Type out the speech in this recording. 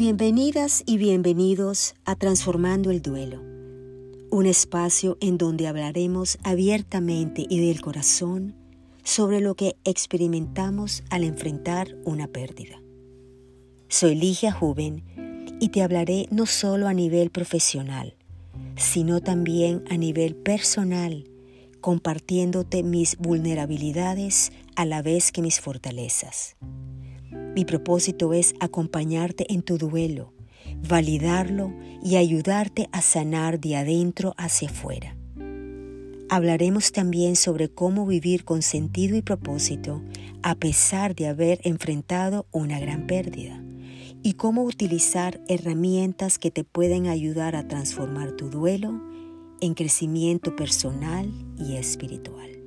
Bienvenidas y bienvenidos a Transformando el Duelo, un espacio en donde hablaremos abiertamente y del corazón sobre lo que experimentamos al enfrentar una pérdida. Soy Ligia Juven y te hablaré no solo a nivel profesional, sino también a nivel personal, compartiéndote mis vulnerabilidades a la vez que mis fortalezas. Mi propósito es acompañarte en tu duelo, validarlo y ayudarte a sanar de adentro hacia afuera. Hablaremos también sobre cómo vivir con sentido y propósito a pesar de haber enfrentado una gran pérdida y cómo utilizar herramientas que te pueden ayudar a transformar tu duelo en crecimiento personal y espiritual.